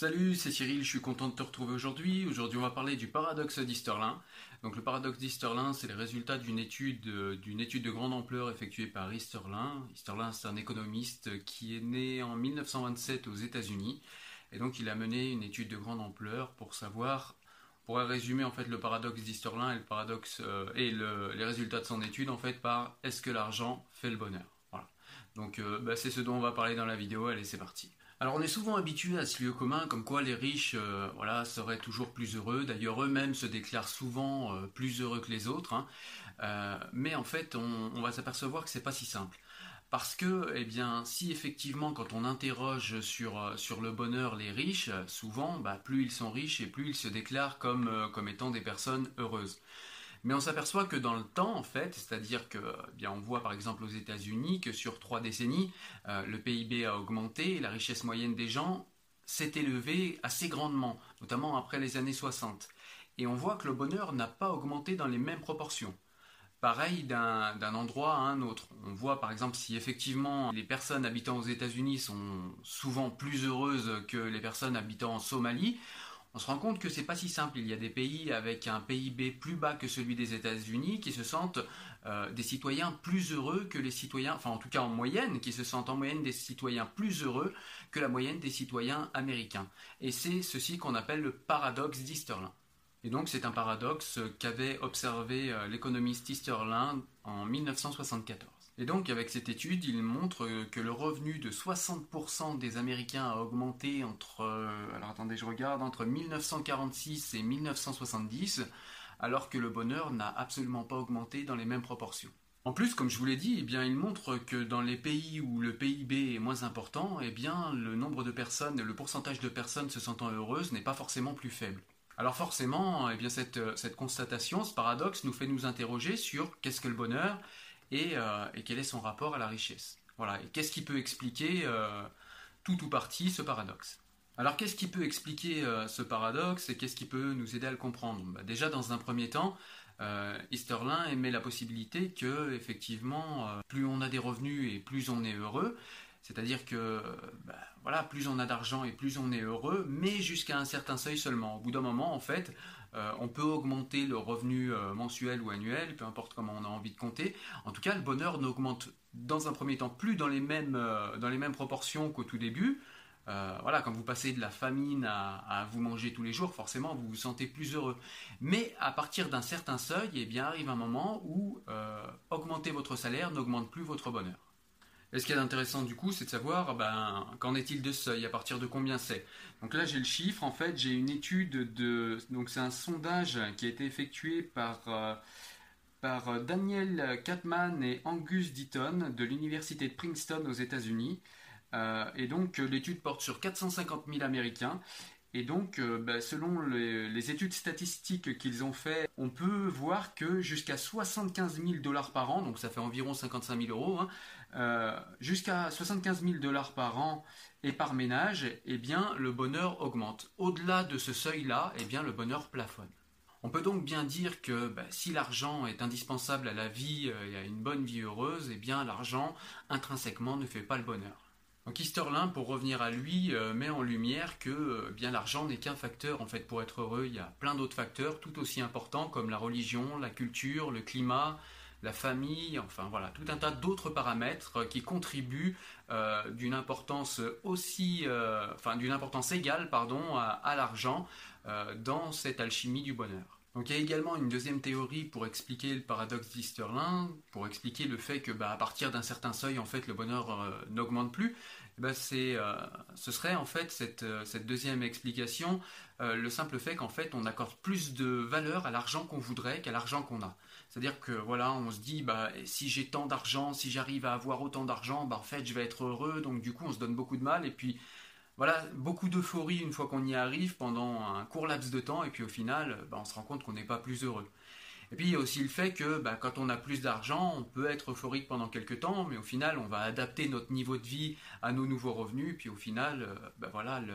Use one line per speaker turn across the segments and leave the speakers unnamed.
Salut, c'est Cyril, je suis content de te retrouver aujourd'hui. Aujourd'hui, on va parler du paradoxe d'Easterlin. Donc, le paradoxe d'Easterlin, c'est le résultat d'une étude, euh, d'une étude de grande ampleur effectuée par Easterlin. Easterlin, c'est un économiste qui est né en 1927 aux États-Unis. Et donc, il a mené une étude de grande ampleur pour savoir, on pourrait résumer en fait le paradoxe d'Easterlin et le paradoxe euh, et les résultats de son étude en fait par est-ce que l'argent fait le bonheur? Voilà. Donc, euh, bah, c'est ce dont on va parler dans la vidéo. Allez, c'est parti. Alors on est souvent habitué à ce lieu commun comme quoi les riches euh, seraient toujours plus heureux. D'ailleurs eux-mêmes se déclarent souvent euh, plus heureux que les autres. Hein. Euh, mais en fait on, va s'apercevoir que c'est pas si simple. Parce que, eh si effectivement, quand on interroge sur, le bonheur les riches, souvent, bah, plus ils sont riches et plus ils se déclarent comme étant des personnes heureuses. Mais on s'aperçoit que dans le temps, en fait, c'est-à-dire que, eh bien, on voit par exemple aux États-Unis que sur trois décennies, euh, le PIB a augmenté et la richesse moyenne des gens s'est élevée assez grandement, notamment après les années 60. Et on voit que le bonheur n'a pas augmenté dans les mêmes proportions. Pareil d'un endroit à un autre. On voit par exemple si effectivement les personnes habitant aux États-Unis sont souvent plus heureuses que les personnes habitant en Somalie, on se rend compte que c'est pas si simple. Il y a des pays avec un PIB plus bas que celui des États-Unis qui se sentent euh, des citoyens plus heureux que les citoyens, enfin en tout cas en moyenne, qui se sentent en moyenne des citoyens plus heureux que la moyenne des citoyens américains. Et c'est ceci qu'on appelle le paradoxe d'Easterlin. Et donc c'est un paradoxe qu'avait observé euh, l'économiste Easterlin en 1974. Et donc avec cette étude, il montre que le revenu de 60% des Américains a augmenté entre, euh, attendez, je regarde, entre 1946 et 1970, alors que le bonheur n'a absolument pas augmenté dans les mêmes proportions. En plus, comme je vous l'ai dit, eh bien, il montre que dans les pays où le PIB est moins important, eh bien, le nombre de personnes, le pourcentage de personnes se sentant heureuses n'est pas forcément plus faible. Alors forcément, eh bien, cette, cette constatation, ce paradoxe, nous fait nous interroger sur qu'est-ce que le bonheur euh, et, quel est son rapport à la richesse. Voilà, et qu'est-ce qui peut expliquer euh, tout ou partie ce paradoxe? Alors qu'est-ce qui peut expliquer euh, ce paradoxe et qu'est-ce qui peut nous aider à le comprendre? Bah, Déjà dans un premier temps, Easterlin émet la possibilité que effectivement plus on a des revenus et plus on est heureux, c'est-à-dire que bah, voilà, plus on a d'argent et plus on est heureux, mais jusqu'à un certain seuil seulement. Au bout d'un moment, en fait, euh, on peut augmenter le revenu euh, mensuel ou annuel, peu importe comment on a envie de compter. En tout cas, le bonheur n'augmente dans un premier temps plus euh, dans les mêmes proportions qu'au tout début. Voilà, quand vous passez de la famine à, vous manger tous les jours, forcément vous vous sentez plus heureux. Mais à partir d'un certain seuil, eh bien arrive un moment où augmenter votre salaire n'augmente plus votre bonheur. Et ce qui est intéressant du coup, c'est de savoir ben, qu'en est-il de seuil, à partir de combien c'est. Donc là, j'ai le chiffre, en fait, j'ai une étude de. Donc c'est un sondage qui a été effectué par, euh, par Daniel Katman et Angus Deaton de l'université de Princeton aux États-Unis. Et donc l'étude porte sur 450 000 Américains. Et donc, bah, selon les, études statistiques qu'ils ont fait, on peut voir que jusqu'à 75 000 dollars par an, donc ça fait environ 55 000 euros, hein, jusqu'à 75 000 dollars par an et par ménage, eh bien, le bonheur augmente. Au-delà de ce seuil-là, eh bien, le bonheur plafonne. On peut donc bien dire que bah, si l'argent est indispensable à la vie euh, et à une bonne vie heureuse, eh bien l'argent intrinsèquement ne fait pas le bonheur. Donc Easterlin, pour revenir à lui, euh, met en lumière que euh, bien l'argent n'est qu'un facteur en fait pour être heureux. Il y a plein d'autres facteurs tout aussi importants comme la religion, la culture, le climat, la famille, enfin voilà, tout un tas d'autres paramètres qui contribuent d'une importance aussi, d'une importance égale, pardon, à l'argent euh, dans cette alchimie du bonheur. Donc il y a également une deuxième théorie pour expliquer le paradoxe d'Easterlin, pour expliquer le fait que bah, à partir d'un certain seuil, en fait, le bonheur euh, n'augmente plus. Euh, ce serait en fait cette, cette deuxième explication, le simple fait qu'en fait on accorde plus de valeur à l'argent qu'on voudrait qu'à l'argent qu'on a. C'est-à-dire que voilà, on se dit bah si j'ai tant d'argent, si j'arrive à avoir autant d'argent, bah en fait je vais être heureux. Donc du coup on se donne beaucoup de mal et puis voilà, beaucoup d'euphorie une fois qu'on y arrive pendant un court laps de temps, et puis au final, bah, on se rend compte qu'on n'est pas plus heureux. Et puis il y a aussi le fait que bah, quand on a plus d'argent, on peut être euphorique pendant quelques temps, mais au final, on va adapter notre niveau de vie à nos nouveaux revenus, puis au final, euh, bah, voilà, le,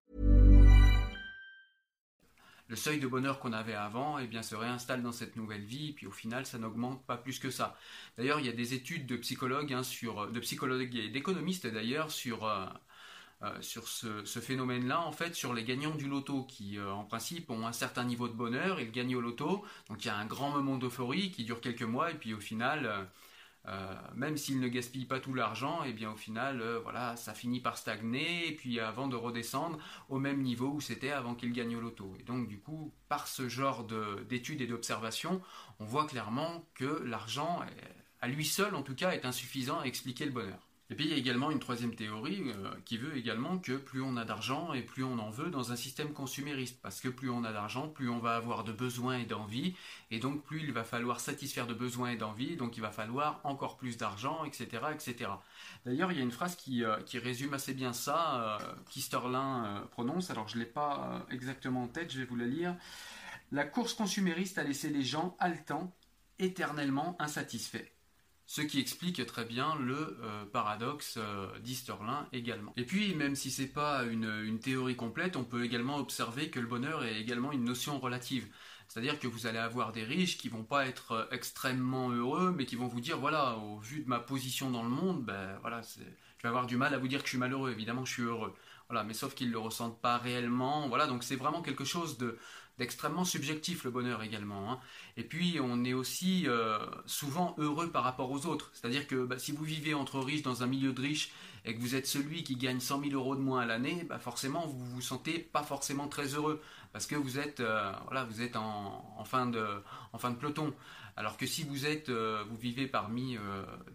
Le seuil de bonheur qu'on avait avant eh bien, se réinstalle dans cette nouvelle vie, et puis au final, ça n'augmente pas plus que ça. D'ailleurs, il y a des études de psychologues, hein, sur, de psychologues et d'économistes d'ailleurs, sur, euh, euh, ce, phénomène-là, en fait, sur les gagnants du loto, qui euh, en principe ont un certain niveau de bonheur, ils gagnent au loto, donc il y a un grand moment d'euphorie qui dure quelques mois, et puis au final euh, même s'il ne gaspille pas tout l'argent, et eh bien au final, euh, voilà, ça finit par stagner, et puis avant de redescendre au même niveau où c'était avant qu'il gagne au loto. Et donc du coup, par ce genre d'études et d'observations, on voit clairement que l'argent, à lui seul en tout cas, est insuffisant à expliquer le bonheur. Et puis il y a également une troisième théorie euh, qui veut également que plus on a d'argent et plus on en veut dans un système consumériste. Parce que plus on a d'argent, plus on va avoir de besoins et d'envie. Et donc plus il va falloir satisfaire de besoins et d'envie. Donc il va falloir encore plus d'argent, etc. etc. D'ailleurs, il y a une phrase qui, euh, résume assez bien ça, euh, qu'Isterlin prononce. Alors je ne l'ai pas exactement en tête, je vais vous la lire. La course consumériste a laissé les gens haletants, éternellement insatisfaits ce qui explique très bien le euh, paradoxe euh, d'Easterlin également. Et puis, même si c'est pas une, théorie complète, on peut également observer que le bonheur est également une notion relative. C'est-à-dire que vous allez avoir des riches qui vont pas être euh, extrêmement heureux, mais qui vont vous dire voilà, au vu de ma position dans le monde, ben voilà, je vais avoir du mal à vous dire que je suis malheureux. Évidemment, je suis heureux. Voilà, mais sauf qu'ils le ressentent pas réellement. Voilà, donc c'est vraiment quelque chose de d'extrêmement subjectif le bonheur également. Hein. Et puis on est aussi euh, souvent heureux par rapport aux autres. C'est-à-dire que bah, si vous vivez entre riches dans un milieu de riches et que vous êtes celui qui gagne 100 000 euros de moins à l'année, bah, forcément vous vous sentez pas forcément très heureux parce que vous êtes, euh, voilà, vous êtes en, fin de, en fin de peloton. Alors que si vous êtes, euh, vous vivez parmi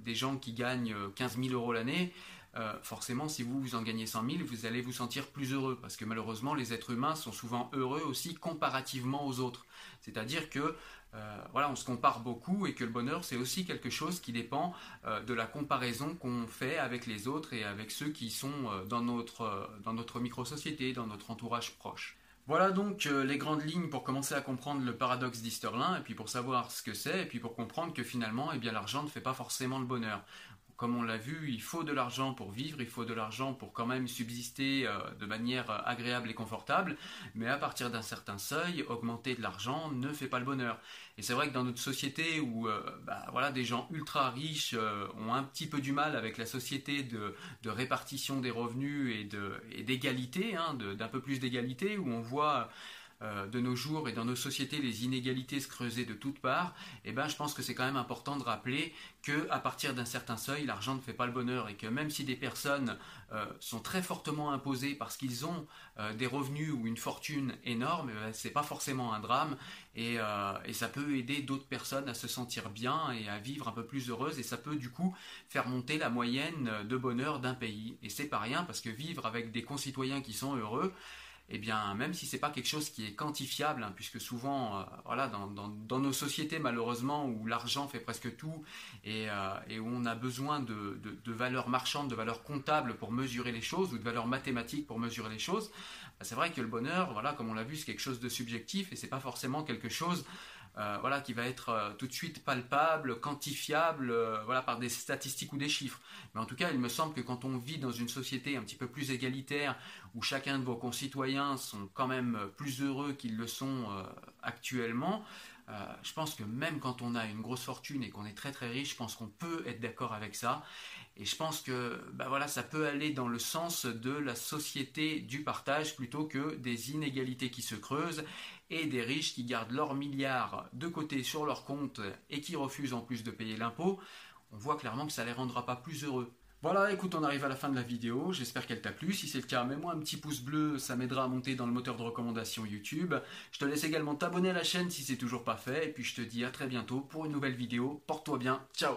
des gens qui gagnent 15 000 euros l'année, euh, forcément, si vous, vous en gagnez 100 000, vous allez vous sentir plus heureux, parce que malheureusement, les êtres humains sont souvent heureux aussi comparativement aux autres. C'est-à-dire que euh, voilà, on se compare beaucoup et que le bonheur, c'est aussi quelque chose qui dépend euh, de la comparaison qu'on fait avec les autres et avec ceux qui sont dans notre, dans notre micro-société, dans notre entourage proche. Voilà donc les grandes lignes pour commencer à comprendre le paradoxe d'Easterlin et puis pour savoir ce que c'est et puis pour comprendre que finalement eh bien l'argent ne fait pas forcément le bonheur comme on l'a vu, il faut de l'argent pour vivre, il faut de l'argent pour quand même subsister euh, de manière euh, agréable et confortable, mais à partir d'un certain seuil, augmenter de l'argent ne fait pas le bonheur. Et c'est vrai que dans notre société où euh, bah, des gens ultra riches ont un petit peu du mal avec la société de, répartition des revenus et d'égalité, hein, d'un peu plus d'égalité, où on voit euh, de nos jours et dans nos sociétés les inégalités se creuser de toutes parts, eh ben, je pense que c'est quand même important de rappeler que à partir d'un certain seuil, l'argent ne fait pas le bonheur et que même si des personnes euh, sont très fortement imposées parce qu'ils ont euh, des revenus ou une fortune énorme, eh ben, c'est pas forcément un drame et, et ça peut aider d'autres personnes à se sentir bien et à vivre un peu plus heureuses et ça peut du coup faire monter la moyenne de bonheur d'un pays. Et c'est pas rien parce que vivre avec des concitoyens qui sont heureux eh bien, même si c'est pas quelque chose qui est quantifiable, hein, puisque souvent, euh, voilà, dans, nos sociétés malheureusement où l'argent fait presque tout et, euh, où on a besoin de, valeurs marchandes, de valeurs comptables pour mesurer les choses ou de valeurs mathématiques pour mesurer les choses, bah, c'est vrai que le bonheur, voilà, comme on l'a vu, c'est quelque chose de subjectif et c'est pas forcément quelque chose euh, voilà, qui va être euh, tout de suite palpable, quantifiable, euh, voilà, par des statistiques ou des chiffres. Mais en tout cas, il me semble que quand on vit dans une société un petit peu plus égalitaire, où chacun de vos concitoyens sont quand même plus heureux qu'ils le sont actuellement, euh, je pense que même quand on a une grosse fortune et qu'on est très très riche, je pense qu'on peut être d'accord avec ça. Et je pense que bah voilà, ça peut aller dans le sens de la société du partage plutôt que des inégalités qui se creusent et des riches qui gardent leurs milliards de côté sur leur compte et qui refusent en plus de payer l'impôt. On voit clairement que ça ne les rendra pas plus heureux. Voilà, écoute, on arrive à la fin de la vidéo. J'espère qu'elle t'a plu. Si c'est le cas, mets-moi un petit pouce bleu, ça m'aidera à monter dans le moteur de recommandation YouTube. Je te laisse également t'abonner à la chaîne si c'est toujours pas fait. Et puis je te dis à très bientôt pour une nouvelle vidéo. Porte-toi bien. Ciao